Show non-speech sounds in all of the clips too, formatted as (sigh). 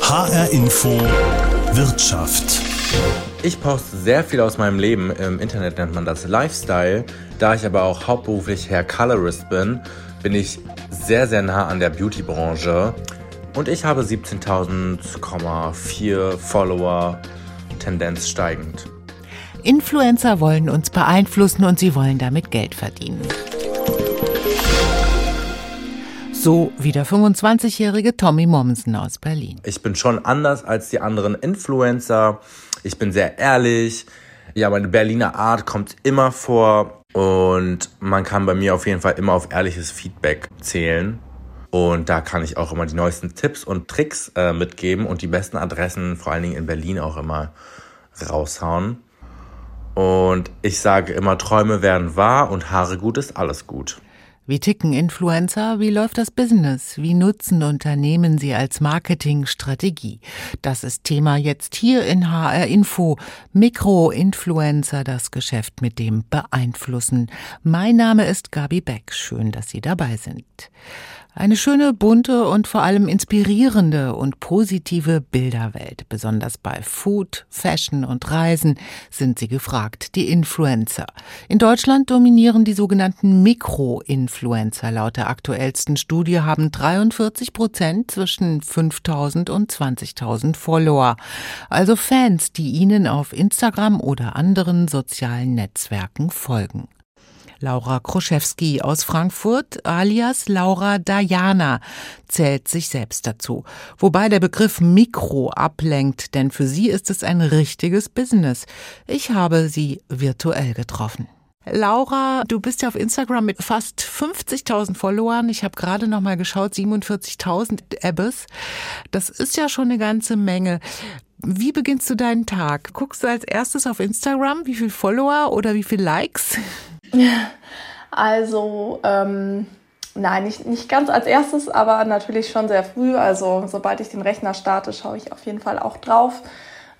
HR Info Wirtschaft. Ich poste sehr viel aus meinem Leben. Im Internet nennt man das Lifestyle. Da ich aber auch hauptberuflich Hair Colorist bin, bin ich sehr, sehr nah an der Beauty-Branche. Und ich habe 17.000,4 Follower, Tendenz steigend. Influencer wollen uns beeinflussen und sie wollen damit Geld verdienen. So wie der 25-jährige Tommy Mommsen aus Berlin. Ich bin schon anders als die anderen Influencer. Ich bin sehr ehrlich. Ja, meine Berliner Art kommt immer vor und man kann bei mir auf jeden Fall immer auf ehrliches Feedback zählen. Und da kann ich auch immer die neuesten Tipps und Tricks äh, mitgeben und die besten Adressen, vor allen Dingen in Berlin, auch immer raushauen. Und ich sage immer, Träume werden wahr und Haare gut ist alles gut. Wie ticken Influencer? Wie läuft das Business? Wie nutzen Unternehmen sie als Marketingstrategie? Das ist Thema jetzt hier in HR Info. Mikroinfluencer, das Geschäft mit dem Beeinflussen. Mein Name ist Gabi Beck. Schön, dass Sie dabei sind. Eine schöne, bunte und vor allem inspirierende und positive Bilderwelt. Besonders bei Food, Fashion und Reisen sind sie gefragt, die Influencer. In Deutschland dominieren die sogenannten Mikroinfluencer. Laut der aktuellsten Studie haben 43 Prozent zwischen 5000 und 20.000 Follower. Also Fans, die ihnen auf Instagram oder anderen sozialen Netzwerken folgen. Laura Kroschewski aus Frankfurt, alias Laura Diana, zählt sich selbst dazu. Wobei der Begriff Mikro ablenkt, denn für sie ist es ein richtiges Business. Ich habe sie virtuell getroffen. Laura, du bist ja auf Instagram mit fast 50.000 Followern. Ich habe gerade noch mal geschaut, 47.000 Ebbes. Das ist ja schon eine ganze Menge. Wie beginnst du deinen Tag? Guckst du als erstes auf Instagram, wie viel Follower oder wie viel Likes? (laughs) Also, ähm, nein, nicht, nicht ganz als erstes, aber natürlich schon sehr früh. Also, sobald ich den Rechner starte, schaue ich auf jeden Fall auch drauf.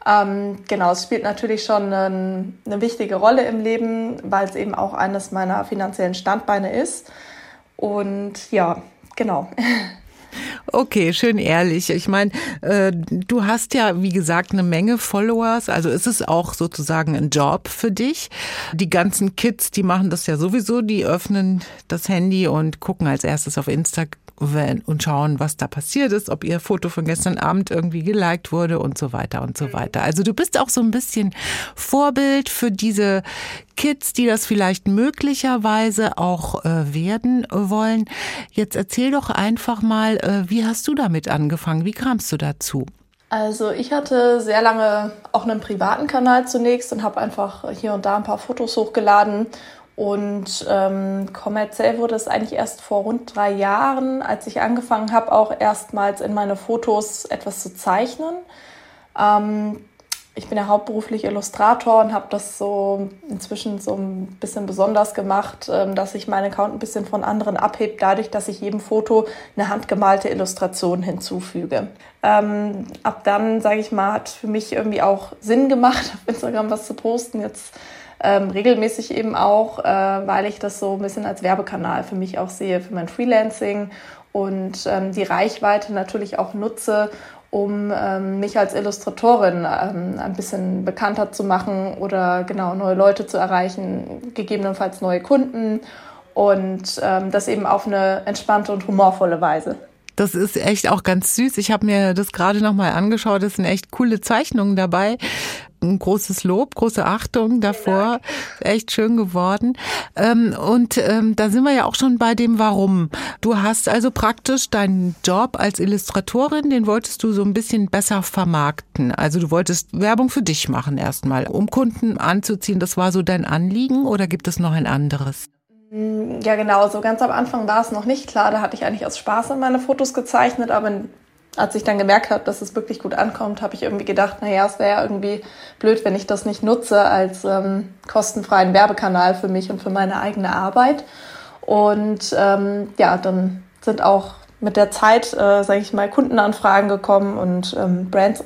Ähm, genau, es spielt natürlich schon eine, eine wichtige Rolle im Leben, weil es eben auch eines meiner finanziellen Standbeine ist. Und ja, genau. (laughs) Okay, schön ehrlich. Ich meine, äh, du hast ja, wie gesagt, eine Menge Followers. Also ist es auch sozusagen ein Job für dich. Die ganzen Kids, die machen das ja sowieso. Die öffnen das Handy und gucken als erstes auf Instagram und schauen, was da passiert ist, ob ihr Foto von gestern Abend irgendwie geliked wurde und so weiter und so weiter. Also du bist auch so ein bisschen Vorbild für diese Kids, die das vielleicht möglicherweise auch äh, werden wollen. Jetzt erzähl doch einfach mal, äh, wie hast du damit angefangen? Wie kamst du dazu? Also ich hatte sehr lange auch einen privaten Kanal zunächst und habe einfach hier und da ein paar Fotos hochgeladen und ähm, kommerziell wurde es eigentlich erst vor rund drei Jahren, als ich angefangen habe, auch erstmals in meine Fotos etwas zu zeichnen. Ähm, ich bin ja hauptberuflich Illustrator und habe das so inzwischen so ein bisschen besonders gemacht, ähm, dass ich meinen Account ein bisschen von anderen abhebt, dadurch, dass ich jedem Foto eine handgemalte Illustration hinzufüge. Ähm, ab dann, sage ich mal, hat für mich irgendwie auch Sinn gemacht, auf Instagram was zu posten. Jetzt ähm, regelmäßig eben auch, äh, weil ich das so ein bisschen als Werbekanal für mich auch sehe, für mein Freelancing und ähm, die Reichweite natürlich auch nutze, um ähm, mich als Illustratorin ähm, ein bisschen bekannter zu machen oder genau neue Leute zu erreichen, gegebenenfalls neue Kunden und ähm, das eben auf eine entspannte und humorvolle Weise. Das ist echt auch ganz süß. Ich habe mir das gerade noch mal angeschaut. Es sind echt coole Zeichnungen dabei. Ein großes Lob, große Achtung davor. Echt schön geworden. Ähm, und ähm, da sind wir ja auch schon bei dem Warum. Du hast also praktisch deinen Job als Illustratorin, den wolltest du so ein bisschen besser vermarkten. Also du wolltest Werbung für dich machen erstmal, um Kunden anzuziehen. Das war so dein Anliegen oder gibt es noch ein anderes? Ja, genau. So ganz am Anfang war es noch nicht klar. Da hatte ich eigentlich aus Spaß in meine Fotos gezeichnet, aber als ich dann gemerkt habe, dass es wirklich gut ankommt, habe ich irgendwie gedacht, naja, es wäre irgendwie blöd, wenn ich das nicht nutze als ähm, kostenfreien Werbekanal für mich und für meine eigene Arbeit. Und ähm, ja, dann sind auch mit der Zeit, äh, sage ich mal, Kundenanfragen gekommen und ähm, Brands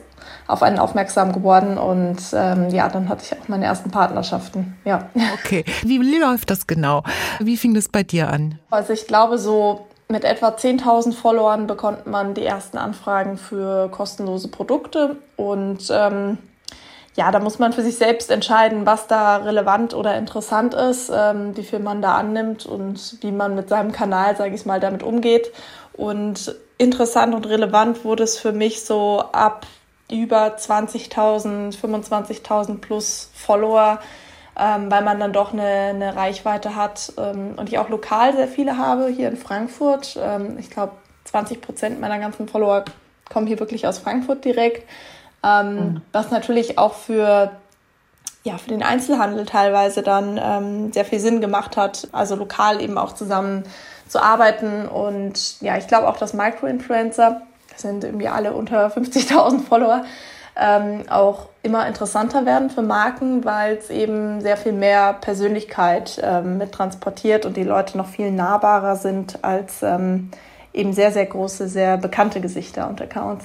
auf einen aufmerksam geworden und ähm, ja, dann hatte ich auch meine ersten Partnerschaften. Ja. Okay. Wie läuft das genau? Wie fing das bei dir an? Also ich glaube, so mit etwa 10.000 Followern bekommt man die ersten Anfragen für kostenlose Produkte und ähm, ja, da muss man für sich selbst entscheiden, was da relevant oder interessant ist, ähm, wie viel man da annimmt und wie man mit seinem Kanal, sage ich mal, damit umgeht. Und interessant und relevant wurde es für mich so ab über 20.000, 25.000 plus Follower, ähm, weil man dann doch eine, eine Reichweite hat ähm, und ich auch lokal sehr viele habe hier in Frankfurt. Ähm, ich glaube, 20 Prozent meiner ganzen Follower kommen hier wirklich aus Frankfurt direkt ähm, mhm. was natürlich auch für ja, für den Einzelhandel teilweise dann ähm, sehr viel Sinn gemacht hat, also lokal eben auch zusammen zu arbeiten. Und ja, ich glaube auch, dass Micro-Influencer, das sind irgendwie alle unter 50.000 Follower, ähm, auch immer interessanter werden für Marken, weil es eben sehr viel mehr Persönlichkeit ähm, mit transportiert und die Leute noch viel nahbarer sind als ähm, eben sehr, sehr große, sehr bekannte Gesichter und Accounts.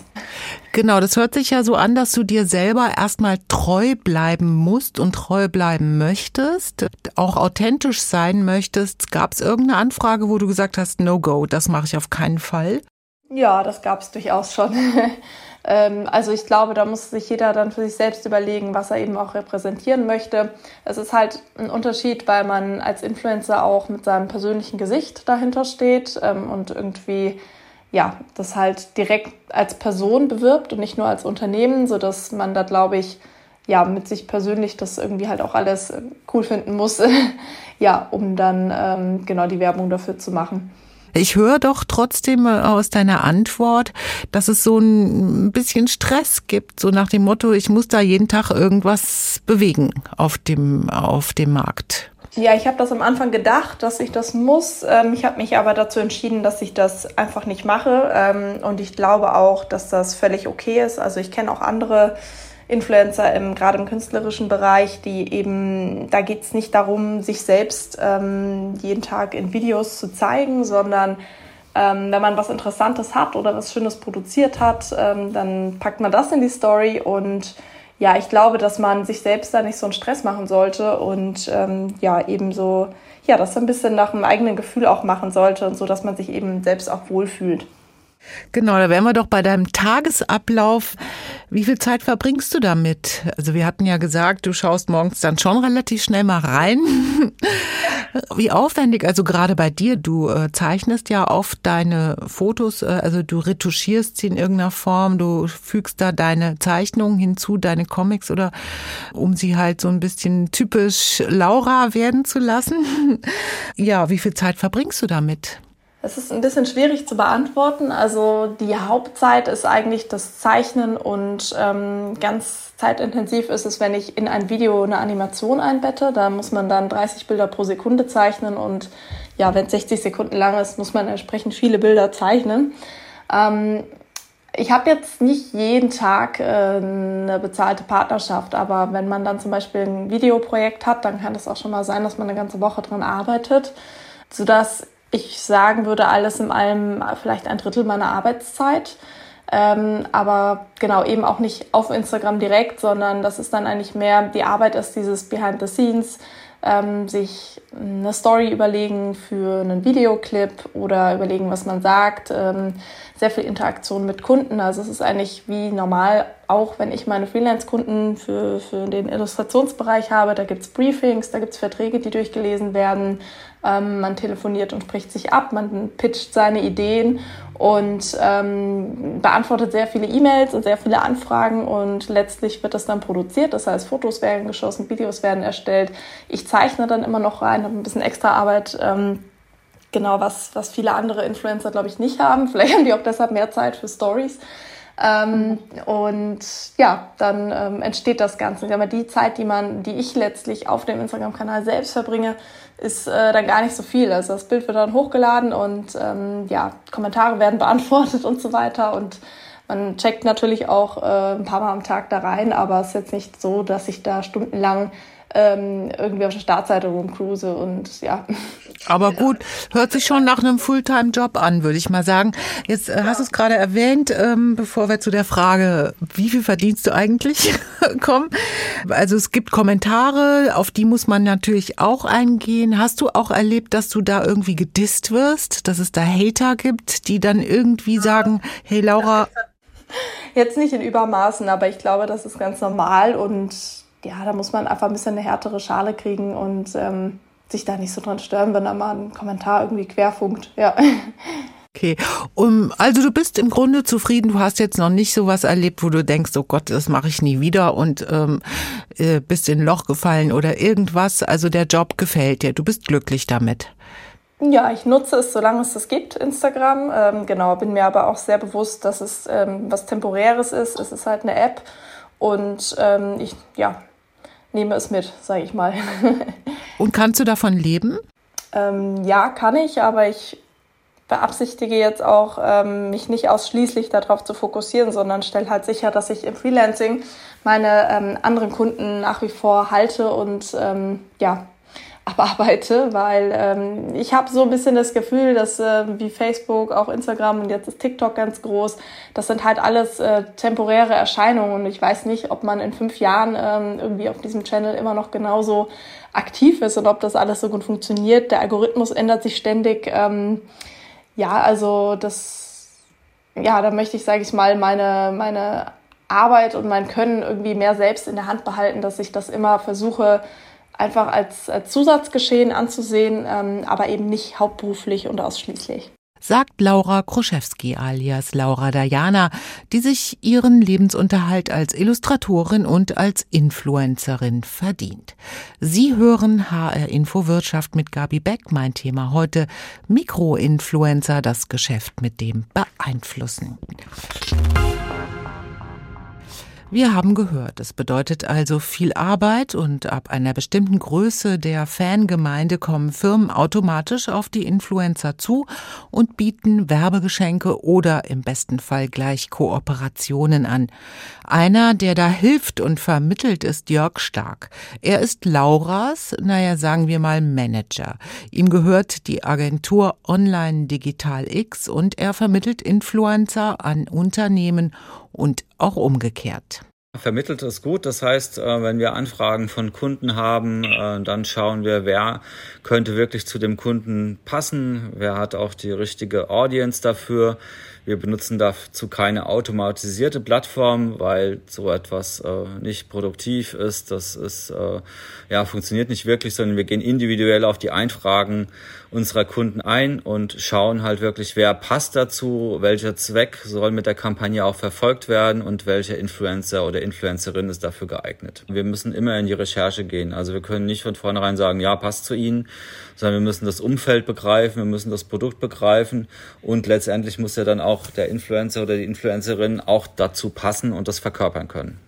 Genau, das hört sich ja so an, dass du dir selber erstmal treu bleiben musst und treu bleiben möchtest, auch authentisch sein möchtest. Gab es irgendeine Anfrage, wo du gesagt hast, no go, das mache ich auf keinen Fall? Ja, das gab es durchaus schon. (laughs) Ähm, also ich glaube, da muss sich jeder dann für sich selbst überlegen, was er eben auch repräsentieren möchte. Es ist halt ein Unterschied, weil man als Influencer auch mit seinem persönlichen Gesicht dahinter steht ähm, und irgendwie ja, das halt direkt als Person bewirbt und nicht nur als Unternehmen, so dass man da glaube ich ja mit sich persönlich das irgendwie halt auch alles cool finden muss, (laughs) ja, um dann ähm, genau die Werbung dafür zu machen. Ich höre doch trotzdem aus deiner Antwort, dass es so ein bisschen Stress gibt, so nach dem Motto, ich muss da jeden Tag irgendwas bewegen auf dem, auf dem Markt. Ja, ich habe das am Anfang gedacht, dass ich das muss. Ähm, ich habe mich aber dazu entschieden, dass ich das einfach nicht mache. Ähm, und ich glaube auch, dass das völlig okay ist. Also ich kenne auch andere Influencer im, gerade im künstlerischen Bereich, die eben, da geht es nicht darum, sich selbst ähm, jeden Tag in Videos zu zeigen, sondern ähm, wenn man was Interessantes hat oder was Schönes produziert hat, ähm, dann packt man das in die Story und ja, ich glaube, dass man sich selbst da nicht so einen Stress machen sollte und ähm, ja, eben so, ja, das ein bisschen nach dem eigenen Gefühl auch machen sollte und so, dass man sich eben selbst auch wohlfühlt. Genau, da wären wir doch bei deinem Tagesablauf. Wie viel Zeit verbringst du damit? Also wir hatten ja gesagt, du schaust morgens dann schon relativ schnell mal rein. Wie aufwendig, also gerade bei dir, du äh, zeichnest ja oft deine Fotos, äh, also du retuschierst sie in irgendeiner Form, du fügst da deine Zeichnungen hinzu, deine Comics oder um sie halt so ein bisschen typisch Laura werden zu lassen. (laughs) ja, wie viel Zeit verbringst du damit? Es ist ein bisschen schwierig zu beantworten. Also die Hauptzeit ist eigentlich das Zeichnen und ähm, ganz zeitintensiv ist es, wenn ich in ein Video eine Animation einbette. Da muss man dann 30 Bilder pro Sekunde zeichnen und ja, wenn es 60 Sekunden lang ist, muss man entsprechend viele Bilder zeichnen. Ähm, ich habe jetzt nicht jeden Tag äh, eine bezahlte Partnerschaft, aber wenn man dann zum Beispiel ein Videoprojekt hat, dann kann es auch schon mal sein, dass man eine ganze Woche dran arbeitet, sodass ich sagen würde, alles in allem vielleicht ein Drittel meiner Arbeitszeit. Ähm, aber genau, eben auch nicht auf Instagram direkt, sondern das ist dann eigentlich mehr, die Arbeit ist dieses Behind the Scenes, ähm, sich eine Story überlegen für einen Videoclip oder überlegen, was man sagt. Ähm, sehr viel Interaktion mit Kunden. Also es ist eigentlich wie normal, auch wenn ich meine Freelance-Kunden für, für den Illustrationsbereich habe. Da gibt's Briefings, da gibt's Verträge, die durchgelesen werden. Ähm, man telefoniert und spricht sich ab, man pitcht seine Ideen und ähm, beantwortet sehr viele E-Mails und sehr viele Anfragen und letztlich wird das dann produziert. Das heißt, Fotos werden geschossen, Videos werden erstellt. Ich zeichne dann immer noch rein, habe ein bisschen extra Arbeit. Ähm, genau, was, was viele andere Influencer, glaube ich, nicht haben. Vielleicht haben die auch deshalb mehr Zeit für Stories. Ähm, und ja, dann ähm, entsteht das Ganze. Aber die Zeit, die man, die ich letztlich auf dem Instagram-Kanal selbst verbringe, ist äh, dann gar nicht so viel. Also das Bild wird dann hochgeladen und ähm, ja, Kommentare werden (laughs) beantwortet und so weiter. Und man checkt natürlich auch äh, ein paar Mal am Tag da rein, aber es ist jetzt nicht so, dass ich da stundenlang ähm, irgendwie auf der Startseite rumcruise und ja. Aber gut, hört sich schon nach einem Fulltime-Job an, würde ich mal sagen. Jetzt äh, hast du es gerade erwähnt, ähm, bevor wir zu der Frage, wie viel verdienst du eigentlich, (laughs) kommen. Also es gibt Kommentare, auf die muss man natürlich auch eingehen. Hast du auch erlebt, dass du da irgendwie gedisst wirst, dass es da Hater gibt, die dann irgendwie sagen, hey Laura. (laughs) Jetzt nicht in Übermaßen, aber ich glaube, das ist ganz normal und ja, da muss man einfach ein bisschen eine härtere Schale kriegen und ähm, sich da nicht so dran stören, wenn da mal ein Kommentar irgendwie querfunkt. Ja. (laughs) Okay, um, also du bist im Grunde zufrieden. Du hast jetzt noch nicht so was erlebt, wo du denkst, oh Gott, das mache ich nie wieder und ähm, äh, bist in ein Loch gefallen oder irgendwas. Also der Job gefällt dir. Du bist glücklich damit. Ja, ich nutze es, solange es das gibt, Instagram. Ähm, genau, bin mir aber auch sehr bewusst, dass es ähm, was Temporäres ist. Es ist halt eine App und ähm, ich ja, nehme es mit, sage ich mal. (laughs) und kannst du davon leben? Ähm, ja, kann ich, aber ich beabsichtige jetzt auch, ähm, mich nicht ausschließlich darauf zu fokussieren, sondern stelle halt sicher, dass ich im Freelancing meine ähm, anderen Kunden nach wie vor halte und ähm, ja, abarbeite, weil ähm, ich habe so ein bisschen das Gefühl, dass äh, wie Facebook, auch Instagram und jetzt ist TikTok ganz groß, das sind halt alles äh, temporäre Erscheinungen und ich weiß nicht, ob man in fünf Jahren ähm, irgendwie auf diesem Channel immer noch genauso aktiv ist und ob das alles so gut funktioniert. Der Algorithmus ändert sich ständig. Ähm, ja, also das, ja, da möchte ich, sage ich mal, meine, meine Arbeit und mein Können irgendwie mehr selbst in der Hand behalten, dass ich das immer versuche, einfach als, als Zusatzgeschehen anzusehen, ähm, aber eben nicht hauptberuflich und ausschließlich sagt Laura Kruszewski alias Laura Diana, die sich ihren Lebensunterhalt als Illustratorin und als Influencerin verdient. Sie hören HR Info Wirtschaft mit Gabi Beck. Mein Thema heute Mikroinfluencer, das Geschäft mit dem beeinflussen. Wir haben gehört, es bedeutet also viel Arbeit und ab einer bestimmten Größe der Fangemeinde kommen Firmen automatisch auf die Influencer zu und bieten Werbegeschenke oder im besten Fall gleich Kooperationen an. Einer, der da hilft und vermittelt, ist Jörg Stark. Er ist Lauras, naja, sagen wir mal Manager. Ihm gehört die Agentur Online Digital X und er vermittelt Influencer an Unternehmen und auch umgekehrt. Vermittelt ist gut. Das heißt, äh, wenn wir Anfragen von Kunden haben, äh, dann schauen wir, wer könnte wirklich zu dem Kunden passen, wer hat auch die richtige Audience dafür. Wir benutzen dazu keine automatisierte Plattform, weil so etwas äh, nicht produktiv ist. Das ist, ja, funktioniert nicht wirklich, sondern wir gehen individuell auf die Einfragen unserer Kunden ein und schauen halt wirklich, wer passt dazu, welcher Zweck soll mit der Kampagne auch verfolgt werden und welcher Influencer oder Influencerin ist dafür geeignet. Wir müssen immer in die Recherche gehen. Also wir können nicht von vornherein sagen, ja, passt zu Ihnen, sondern wir müssen das Umfeld begreifen, wir müssen das Produkt begreifen und letztendlich muss ja dann auch der Influencer oder die Influencerin auch dazu passen und das verkörpern können.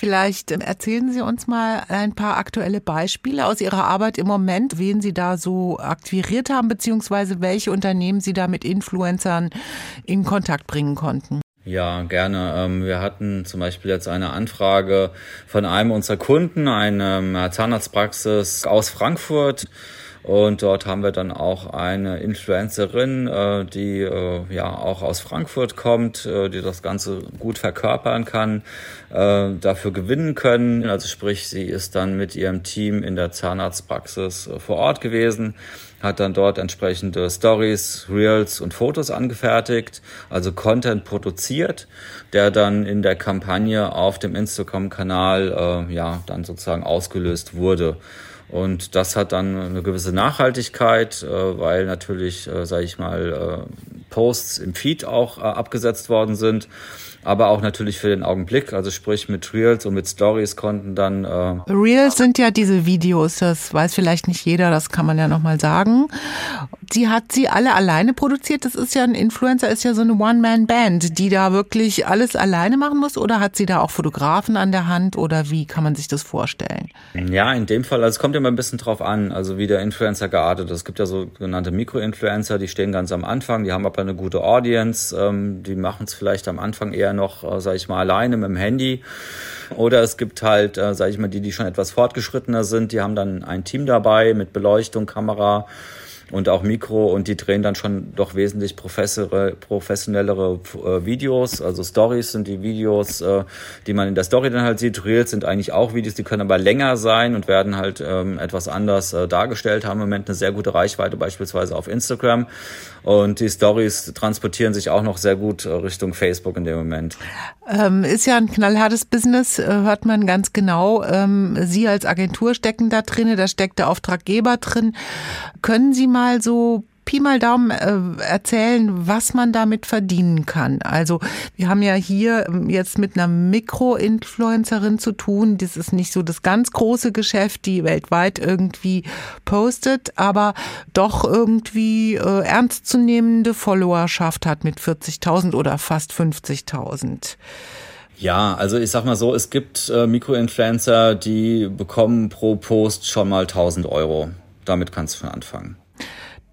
Vielleicht erzählen Sie uns mal ein paar aktuelle Beispiele aus Ihrer Arbeit im Moment, wen Sie da so akquiriert haben, beziehungsweise welche Unternehmen Sie da mit Influencern in Kontakt bringen konnten. Ja, gerne. Ähm, wir hatten zum Beispiel jetzt eine Anfrage von einem unserer Kunden, einer Zahnarztpraxis aus Frankfurt. Und dort haben wir dann auch eine Influencerin, äh, die äh, ja auch aus Frankfurt kommt, äh, die das Ganze gut verkörpern kann, äh, dafür gewinnen können. Also sprich, sie ist dann mit ihrem Team in der Zahnarztpraxis äh, vor Ort gewesen hat dann dort entsprechende Stories, Reels und Fotos angefertigt, also Content produziert, der dann in der Kampagne auf dem Instagram-Kanal äh, ja dann sozusagen ausgelöst wurde. Und das hat dann eine gewisse Nachhaltigkeit, äh, weil natürlich, äh, sage ich mal, äh, Posts im Feed auch äh, abgesetzt worden sind aber auch natürlich für den Augenblick, also sprich mit Reels und mit Stories konnten dann. Äh Reels sind ja diese Videos, das weiß vielleicht nicht jeder, das kann man ja nochmal sagen. Die hat sie alle alleine produziert. Das ist ja ein Influencer, ist ja so eine One-Man-Band, die da wirklich alles alleine machen muss. Oder hat sie da auch Fotografen an der Hand oder wie kann man sich das vorstellen? Ja, in dem Fall, also es kommt ja mal ein bisschen drauf an, also wie der Influencer geartet ist. Es gibt ja sogenannte Mikro-Influencer, die stehen ganz am Anfang, die haben aber eine gute Audience, ähm, die machen es vielleicht am Anfang eher noch, äh, sag ich mal, alleine mit dem Handy. Oder es gibt halt, äh, sag ich mal, die, die schon etwas fortgeschrittener sind, die haben dann ein Team dabei mit Beleuchtung, Kamera, und auch Mikro und die drehen dann schon doch wesentlich professionellere äh, Videos. Also Stories sind die Videos, äh, die man in der Story dann halt sieht. Reels sind eigentlich auch Videos, die können aber länger sein und werden halt ähm, etwas anders äh, dargestellt, haben im Moment eine sehr gute Reichweite beispielsweise auf Instagram. Und die Stories transportieren sich auch noch sehr gut Richtung Facebook in dem Moment. Ähm, ist ja ein knallhartes Business, hört man ganz genau. Ähm, Sie als Agentur stecken da drin, da steckt der Auftraggeber drin. Können Sie mal so Pi mal Daumen äh, erzählen, was man damit verdienen kann. Also wir haben ja hier ähm, jetzt mit einer Mikro-Influencerin zu tun. Das ist nicht so das ganz große Geschäft, die weltweit irgendwie postet, aber doch irgendwie äh, ernstzunehmende Followerschaft hat mit 40.000 oder fast 50.000. Ja, also ich sag mal so, es gibt äh, Mikroinfluencer, die bekommen pro Post schon mal 1000 Euro. Damit kannst du anfangen.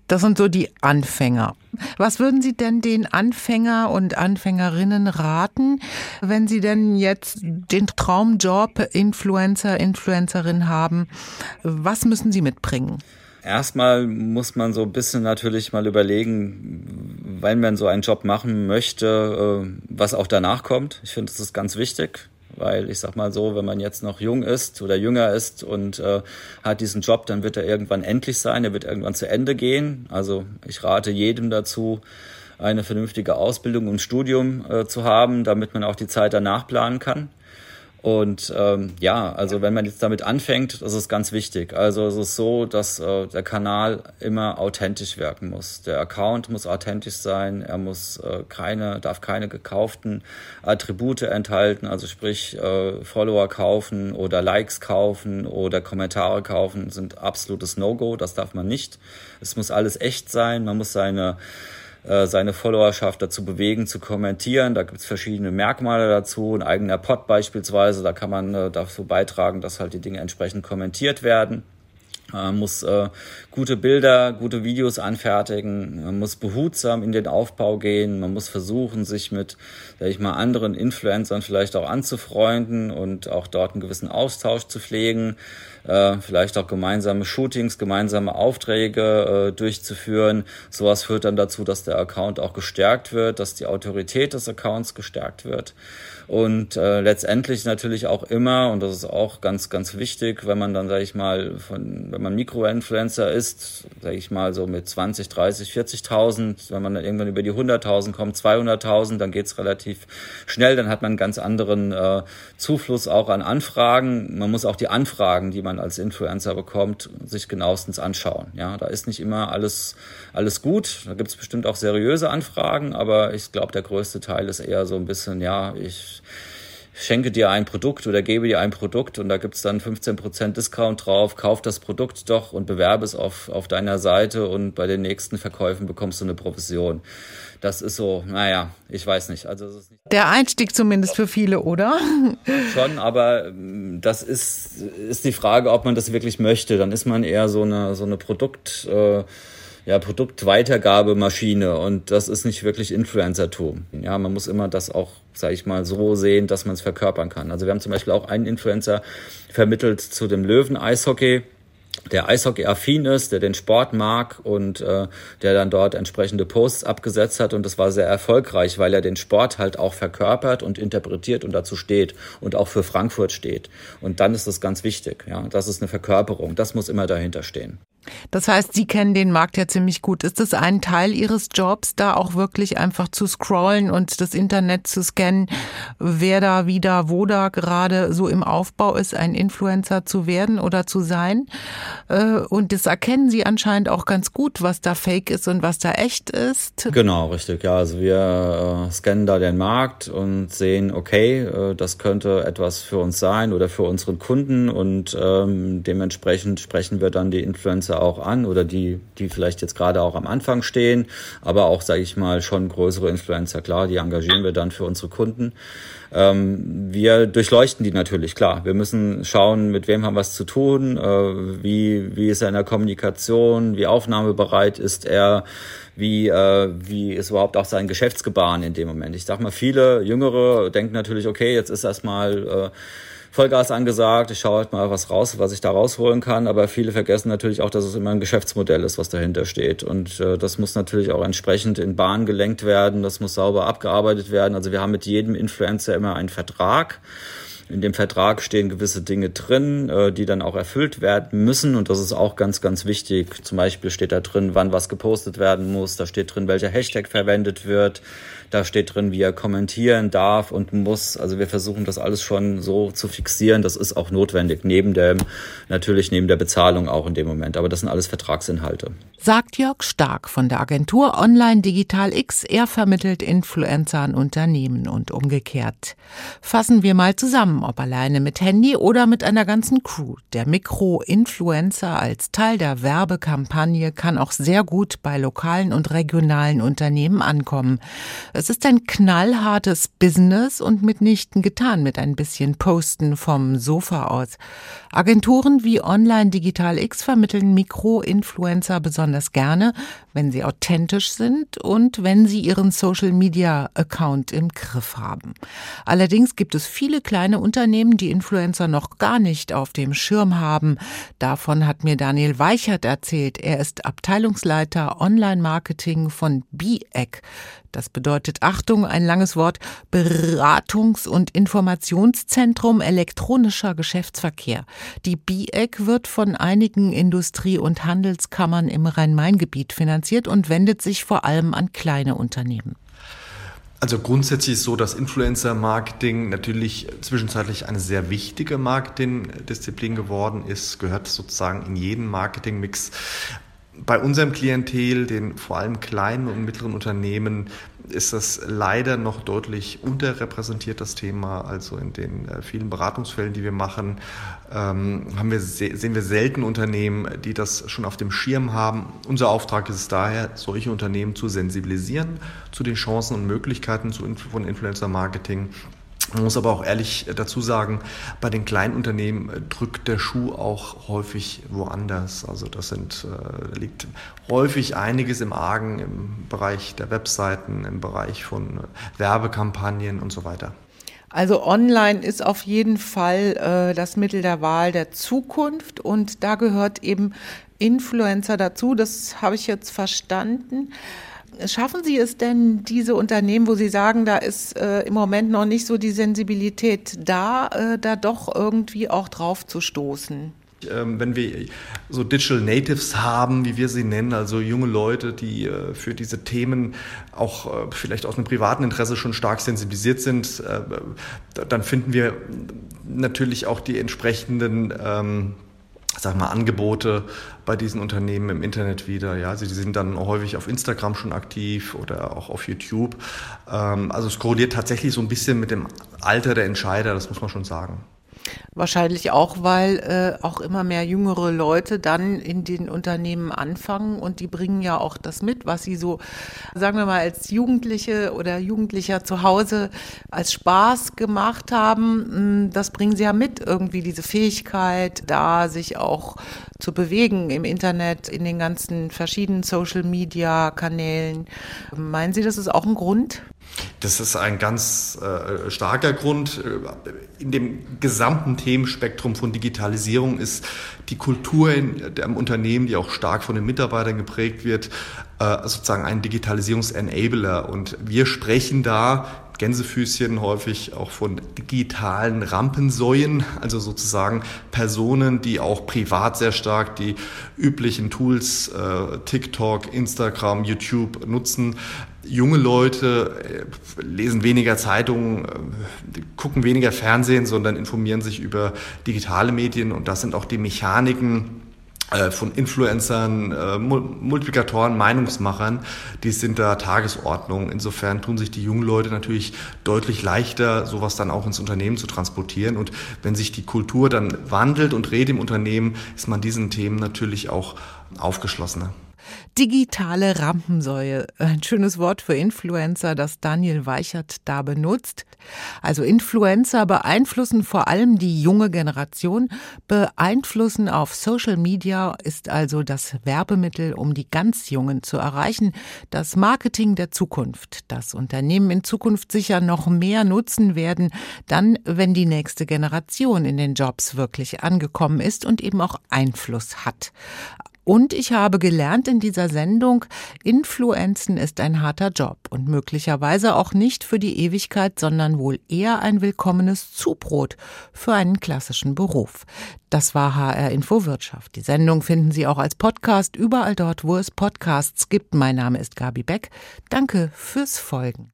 Das sind so die Anfänger. Was würden Sie denn den Anfänger und Anfängerinnen raten, wenn Sie denn jetzt den Traumjob Influencer, Influencerin haben? Was müssen Sie mitbringen? Erstmal muss man so ein bisschen natürlich mal überlegen, wenn man so einen Job machen möchte, äh, was auch danach kommt. Ich finde, das ist ganz wichtig weil ich sag mal so, wenn man jetzt noch jung ist oder jünger ist und äh, hat diesen Job, dann wird er irgendwann endlich sein, er wird irgendwann zu Ende gehen. Also ich rate jedem dazu, eine vernünftige Ausbildung und Studium äh, zu haben, damit man auch die Zeit danach planen kann. Und ähm, ja, also wenn man jetzt damit anfängt, das ist ganz wichtig. Also es ist so, dass äh, der Kanal immer authentisch wirken muss. Der Account muss authentisch sein, er muss äh, keine, darf keine gekauften Attribute enthalten, also sprich äh, Follower kaufen oder Likes kaufen oder Kommentare kaufen, sind absolutes No-Go, das darf man nicht. Es muss alles echt sein, man muss seine seine Followerschaft dazu bewegen, zu kommentieren. Da gibt es verschiedene Merkmale dazu. Ein eigener Pod beispielsweise, da kann man äh, dazu beitragen, dass halt die Dinge entsprechend kommentiert werden. Man muss äh, gute Bilder, gute Videos anfertigen, man muss behutsam in den Aufbau gehen, man muss versuchen, sich mit, sag ich mal, anderen Influencern vielleicht auch anzufreunden und auch dort einen gewissen Austausch zu pflegen äh, vielleicht auch gemeinsame Shootings, gemeinsame Aufträge äh, durchzuführen. Sowas führt dann dazu, dass der Account auch gestärkt wird, dass die Autorität des Accounts gestärkt wird. Und äh, letztendlich natürlich auch immer, und das ist auch ganz, ganz wichtig, wenn man dann, sage ich mal, von, wenn man Mikroinfluencer ist, sage ich mal so mit 20, 30, 40.000, wenn man dann irgendwann über die 100.000 kommt, 200.000, dann geht's relativ schnell, dann hat man einen ganz anderen äh, Zufluss auch an Anfragen. Man muss auch die Anfragen, die man als Influencer bekommt, sich genauestens anschauen. Ja, da ist nicht immer alles, alles gut. Da gibt's bestimmt auch seriöse Anfragen, aber ich glaube, der größte Teil ist eher so ein bisschen, ja, ich schenke dir ein Produkt oder gebe dir ein Produkt und da gibt's dann 15% Discount drauf, kauf das Produkt doch und bewerbe es auf, auf deiner Seite und bei den nächsten Verkäufen bekommst du eine Provision. Das ist so, naja, ich weiß nicht. Also nicht Der Einstieg zumindest für viele, oder? (laughs) Schon, aber ähm, das ist, ist die Frage, ob man das wirklich möchte. Dann ist man eher so eine, so eine Produkt. Äh, ja, Produktweitergabemaschine und das ist nicht wirklich Influencertum. Ja, man muss immer das auch, sage ich mal, so sehen, dass man es verkörpern kann. Also wir haben zum Beispiel auch einen Influencer vermittelt zu dem Löwen-Eishockey der Eishockey-affin ist, der den Sport mag und äh, der dann dort entsprechende Posts abgesetzt hat und das war sehr erfolgreich, weil er den Sport halt auch verkörpert und interpretiert und dazu steht und auch für Frankfurt steht. Und dann ist das ganz wichtig, ja, das ist eine Verkörperung, das muss immer dahinter stehen. Das heißt, Sie kennen den Markt ja ziemlich gut. Ist das ein Teil Ihres Jobs, da auch wirklich einfach zu scrollen und das Internet zu scannen, wer da wieder, wo da gerade so im Aufbau ist, ein Influencer zu werden oder zu sein? Äh, und das erkennen Sie anscheinend auch ganz gut, was da fake ist und was da echt ist. Genau, richtig. Ja, also wir äh, scannen da den Markt und sehen, okay, äh, das könnte etwas für uns sein oder für unseren Kunden und ähm, dementsprechend sprechen wir dann die Influencer Auch an oder die, die vielleicht jetzt gerade auch am Anfang stehen, aber auch, sage ich mal, schon größere Influencer, klar, die engagieren wir dann für unsere Kunden. Ähm, wir durchleuchten die natürlich, klar. Wir müssen schauen, mit wem haben wir es zu tun, äh, wie, wie ist er in der Kommunikation, wie aufnahmebereit ist er, wie, äh, wie ist überhaupt auch sein Geschäftsgebaren in dem Moment. Ich sag mal, viele Jüngere denken natürlich, okay, jetzt ist erstmal äh, Vollgas angesagt, ich schaue halt mal was raus, was ich da rausholen kann, aber viele vergessen natürlich auch, dass es immer ein Geschäftsmodell ist, was dahinter steht. Und äh, das muss natürlich auch entsprechend in Bahn gelenkt werden, das muss sauber abgearbeitet werden. Also wir haben mit jedem Influencer immer einen Vertrag in dem Vertrag stehen gewisse Dinge drin, äh, die dann auch erfüllt werden müssen. Und das ist auch ganz, ganz wichtig. Zum Beispiel steht da drin, wann was gepostet werden muss. Da steht drin, welcher Hashtag verwendet wird. Da steht drin, wie er kommentieren darf und muss. Also wir versuchen das alles schon so zu fixieren. Das ist auch notwendig, neben dem, natürlich neben der Bezahlung auch in dem Moment. Aber das sind alles Vertragsinhalte. Sagt Jörg Stark von der Agentur Online Digital X. Er vermittelt Influencer an Unternehmen und umgekehrt. Fassen wir mal zusammen, ob alleine mit Handy oder mit einer ganzen Crew. Der Mikro-Influencer als Teil der Werbekampagne kann auch sehr gut bei lokalen und regionalen Unternehmen ankommen. Es ist ein knallhartes Business und mitnichten getan mit ein bisschen Posten vom Sofa aus. Agenturen wie Online Digital X vermitteln Mikro-Influencer besonders gerne, wenn sie authentisch sind und wenn sie ihren Social Media Account im Griff haben. Allerdings gibt es viele kleine Unternehmen, die Influencer noch gar nicht auf dem Schirm haben. Davon hat mir Daniel Weichert erzählt. Er ist Abteilungsleiter Online Marketing von BIEC. Das bedeutet, Achtung, ein langes Wort, Beratungs- und Informationszentrum elektronischer Geschäftsverkehr. Die BIEC wird von einigen Industrie- und Handelskammern im Rhein-Main-Gebiet finanziert und wendet sich vor allem an kleine Unternehmen. Also grundsätzlich ist so, dass Influencer-Marketing natürlich zwischenzeitlich eine sehr wichtige Marketing-Disziplin geworden ist, gehört sozusagen in jeden Marketing-Mix bei unserem Klientel, den vor allem kleinen und mittleren Unternehmen, ist das leider noch deutlich unterrepräsentiert, das Thema. Also in den äh, vielen Beratungsfällen, die wir machen, ähm, haben wir, sehen wir selten Unternehmen, die das schon auf dem Schirm haben. Unser Auftrag ist es daher, solche Unternehmen zu sensibilisieren zu den Chancen und Möglichkeiten von Influencer Marketing man muss aber auch ehrlich dazu sagen, bei den kleinen Unternehmen drückt der Schuh auch häufig woanders. Also das sind, äh, liegt häufig einiges im Argen im Bereich der Webseiten, im Bereich von Werbekampagnen und so weiter. Also online ist auf jeden Fall äh, das Mittel der Wahl der Zukunft und da gehört eben Influencer dazu. Das habe ich jetzt verstanden. Schaffen Sie es denn, diese Unternehmen, wo Sie sagen, da ist äh, im Moment noch nicht so die Sensibilität da, äh, da doch irgendwie auch drauf zu stoßen? Ähm, wenn wir so Digital Natives haben, wie wir sie nennen, also junge Leute, die äh, für diese Themen auch äh, vielleicht aus einem privaten Interesse schon stark sensibilisiert sind, äh, dann finden wir natürlich auch die entsprechenden ähm, sag mal, Angebote bei diesen Unternehmen im Internet wieder. Ja, die sind dann häufig auf Instagram schon aktiv oder auch auf YouTube. Ähm, also es korreliert tatsächlich so ein bisschen mit dem Alter der Entscheider, das muss man schon sagen. Wahrscheinlich auch, weil äh, auch immer mehr jüngere Leute dann in den Unternehmen anfangen und die bringen ja auch das mit, was sie so, sagen wir mal, als Jugendliche oder Jugendlicher zu Hause als Spaß gemacht haben. Hm, das bringen sie ja mit, irgendwie diese Fähigkeit, da sich auch zu bewegen im Internet, in den ganzen verschiedenen Social-Media-Kanälen. Meinen Sie, das ist auch ein Grund? Das ist ein ganz äh, starker Grund. In dem gesamten Themenspektrum von Digitalisierung ist die Kultur in, der, im Unternehmen, die auch stark von den Mitarbeitern geprägt wird, äh, sozusagen ein Digitalisierungsenabler. Und wir sprechen da Gänsefüßchen häufig auch von digitalen Rampensäuen, also sozusagen Personen, die auch privat sehr stark die üblichen Tools, äh, TikTok, Instagram, YouTube nutzen, junge Leute äh, lesen weniger Zeitungen, äh, gucken weniger Fernsehen, sondern informieren sich über digitale Medien und das sind auch die Mechaniken, äh, von Influencern, Multiplikatoren, Meinungsmachern, die sind da Tagesordnung. Insofern tun sich die jungen Leute natürlich deutlich leichter, sowas dann auch ins Unternehmen zu transportieren. Und wenn sich die Kultur dann wandelt und redet im Unternehmen, ist man diesen Themen natürlich auch aufgeschlossener. Digitale Rampensäue. Ein schönes Wort für Influencer, das Daniel Weichert da benutzt. Also Influencer beeinflussen vor allem die junge Generation. Beeinflussen auf Social Media ist also das Werbemittel, um die ganz Jungen zu erreichen. Das Marketing der Zukunft. Das Unternehmen in Zukunft sicher noch mehr nutzen werden, dann, wenn die nächste Generation in den Jobs wirklich angekommen ist und eben auch Einfluss hat. Und ich habe gelernt in dieser Sendung, Influenzen ist ein harter Job und möglicherweise auch nicht für die Ewigkeit, sondern wohl eher ein willkommenes Zubrot für einen klassischen Beruf. Das war HR Info Wirtschaft. Die Sendung finden Sie auch als Podcast überall dort, wo es Podcasts gibt. Mein Name ist Gabi Beck. Danke fürs Folgen.